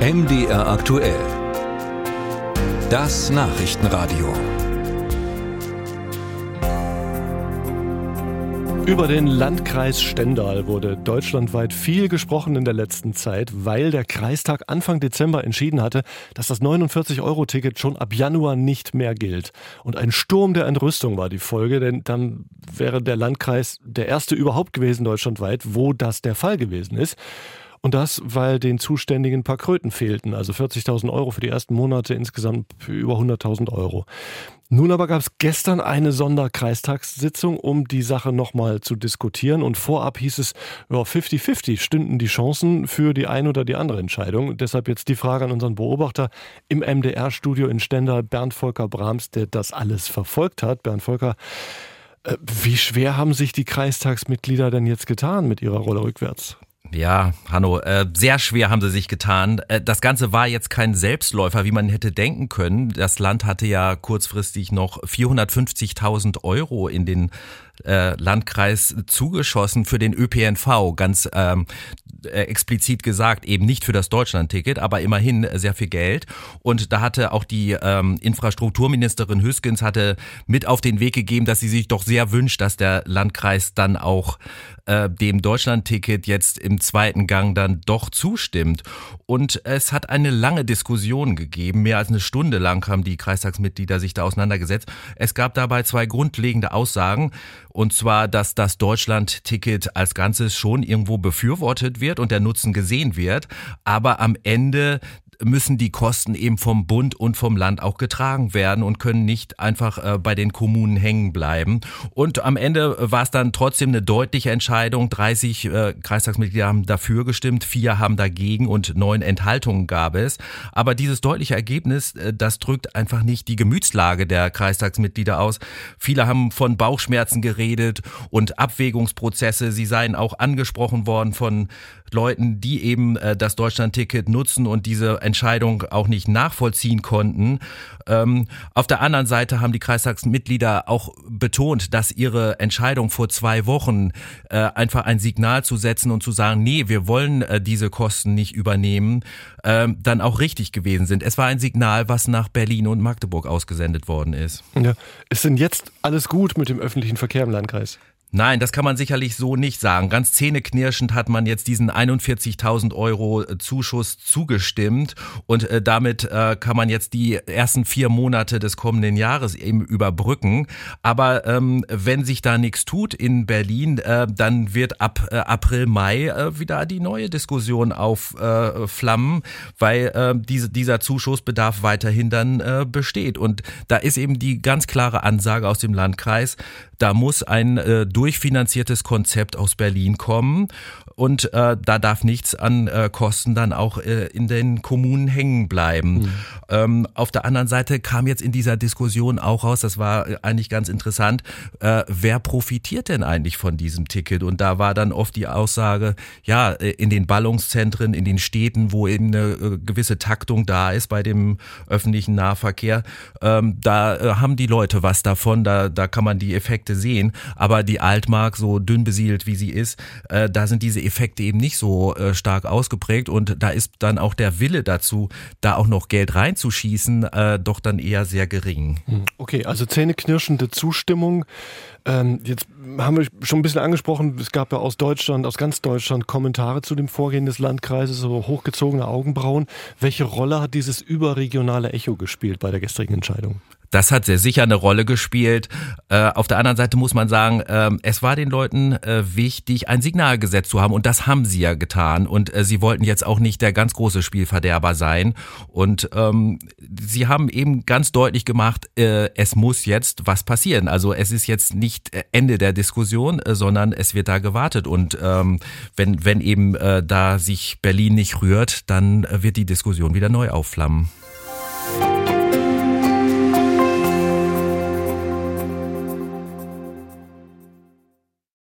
MDR aktuell. Das Nachrichtenradio. Über den Landkreis Stendal wurde deutschlandweit viel gesprochen in der letzten Zeit, weil der Kreistag Anfang Dezember entschieden hatte, dass das 49-Euro-Ticket schon ab Januar nicht mehr gilt. Und ein Sturm der Entrüstung war die Folge, denn dann wäre der Landkreis der erste überhaupt gewesen deutschlandweit, wo das der Fall gewesen ist. Und das, weil den Zuständigen ein paar Kröten fehlten, also 40.000 Euro für die ersten Monate, insgesamt über 100.000 Euro. Nun aber gab es gestern eine Sonderkreistagssitzung, um die Sache nochmal zu diskutieren. Und vorab hieß es, ja, 50-50 stünden die Chancen für die eine oder die andere Entscheidung. Deshalb jetzt die Frage an unseren Beobachter im MDR-Studio in Stendal, Bernd Volker Brahms, der das alles verfolgt hat. Bernd Volker, äh, wie schwer haben sich die Kreistagsmitglieder denn jetzt getan mit ihrer Rolle rückwärts? Ja, Hanno, äh, sehr schwer haben sie sich getan. Äh, das Ganze war jetzt kein Selbstläufer, wie man hätte denken können. Das Land hatte ja kurzfristig noch 450.000 Euro in den äh, Landkreis zugeschossen für den ÖPNV, ganz ähm, äh, explizit gesagt, eben nicht für das Deutschlandticket, aber immerhin sehr viel Geld. Und da hatte auch die ähm, Infrastrukturministerin Hüskens hatte mit auf den Weg gegeben, dass sie sich doch sehr wünscht, dass der Landkreis dann auch äh, dem Deutschlandticket jetzt im zweiten Gang dann doch zustimmt. Und es hat eine lange Diskussion gegeben. Mehr als eine Stunde lang haben die Kreistagsmitglieder sich da auseinandergesetzt. Es gab dabei zwei grundlegende Aussagen. Und zwar, dass das Deutschland-Ticket als Ganzes schon irgendwo befürwortet wird und der Nutzen gesehen wird. Aber am Ende müssen die Kosten eben vom Bund und vom Land auch getragen werden und können nicht einfach äh, bei den Kommunen hängen bleiben. Und am Ende war es dann trotzdem eine deutliche Entscheidung. 30 äh, Kreistagsmitglieder haben dafür gestimmt, vier haben dagegen und neun Enthaltungen gab es. Aber dieses deutliche Ergebnis, äh, das drückt einfach nicht die Gemütslage der Kreistagsmitglieder aus. Viele haben von Bauchschmerzen geredet und Abwägungsprozesse. Sie seien auch angesprochen worden von Leuten, die eben äh, das Deutschlandticket nutzen und diese Entscheidung auch nicht nachvollziehen konnten. Ähm, auf der anderen Seite haben die Kreistagsmitglieder auch betont, dass ihre Entscheidung vor zwei Wochen äh, einfach ein Signal zu setzen und zu sagen, nee, wir wollen äh, diese Kosten nicht übernehmen, äh, dann auch richtig gewesen sind. Es war ein Signal, was nach Berlin und Magdeburg ausgesendet worden ist. Ja. Ist denn jetzt alles gut mit dem öffentlichen Verkehr im Landkreis? Nein, das kann man sicherlich so nicht sagen. Ganz zähneknirschend hat man jetzt diesen 41.000 Euro äh, Zuschuss zugestimmt und äh, damit äh, kann man jetzt die ersten vier Monate des kommenden Jahres eben überbrücken. Aber ähm, wenn sich da nichts tut in Berlin, äh, dann wird ab äh, April, Mai äh, wieder die neue Diskussion aufflammen, weil diese, dieser Zuschussbedarf weiterhin dann besteht. Und da ist eben die ganz klare Ansage aus dem Landkreis, da muss ein äh, durchfinanziertes Konzept aus Berlin kommen und äh, da darf nichts an äh, Kosten dann auch äh, in den Kommunen hängen bleiben. Mhm. Ähm, auf der anderen Seite kam jetzt in dieser Diskussion auch raus, das war eigentlich ganz interessant, äh, wer profitiert denn eigentlich von diesem Ticket? Und da war dann oft die Aussage, ja, äh, in den Ballungszentren, in den Städten, wo eben eine äh, gewisse Taktung da ist bei dem öffentlichen Nahverkehr, ähm, da äh, haben die Leute was davon, da, da kann man die Effekte sehen. Aber die Altmark, so dünn besiedelt wie sie ist, äh, da sind diese Effekte eben nicht so äh, stark ausgeprägt und da ist dann auch der Wille dazu, da auch noch Geld reinzuschießen, äh, doch dann eher sehr gering. Hm, okay, also zähneknirschende Zustimmung. Ähm, jetzt haben wir schon ein bisschen angesprochen, es gab ja aus Deutschland, aus ganz Deutschland Kommentare zu dem Vorgehen des Landkreises, so hochgezogene Augenbrauen. Welche Rolle hat dieses überregionale Echo gespielt bei der gestrigen Entscheidung? Das hat sehr sicher eine Rolle gespielt. Äh, auf der anderen Seite muss man sagen, äh, es war den Leuten äh, wichtig, ein Signal gesetzt zu haben und das haben sie ja getan. Und äh, sie wollten jetzt auch nicht der ganz große Spielverderber sein. Und ähm, sie haben eben ganz deutlich gemacht, äh, es muss jetzt was passieren. Also es ist jetzt nicht Ende der Diskussion, äh, sondern es wird da gewartet. Und ähm, wenn, wenn eben äh, da sich Berlin nicht rührt, dann wird die Diskussion wieder neu aufflammen.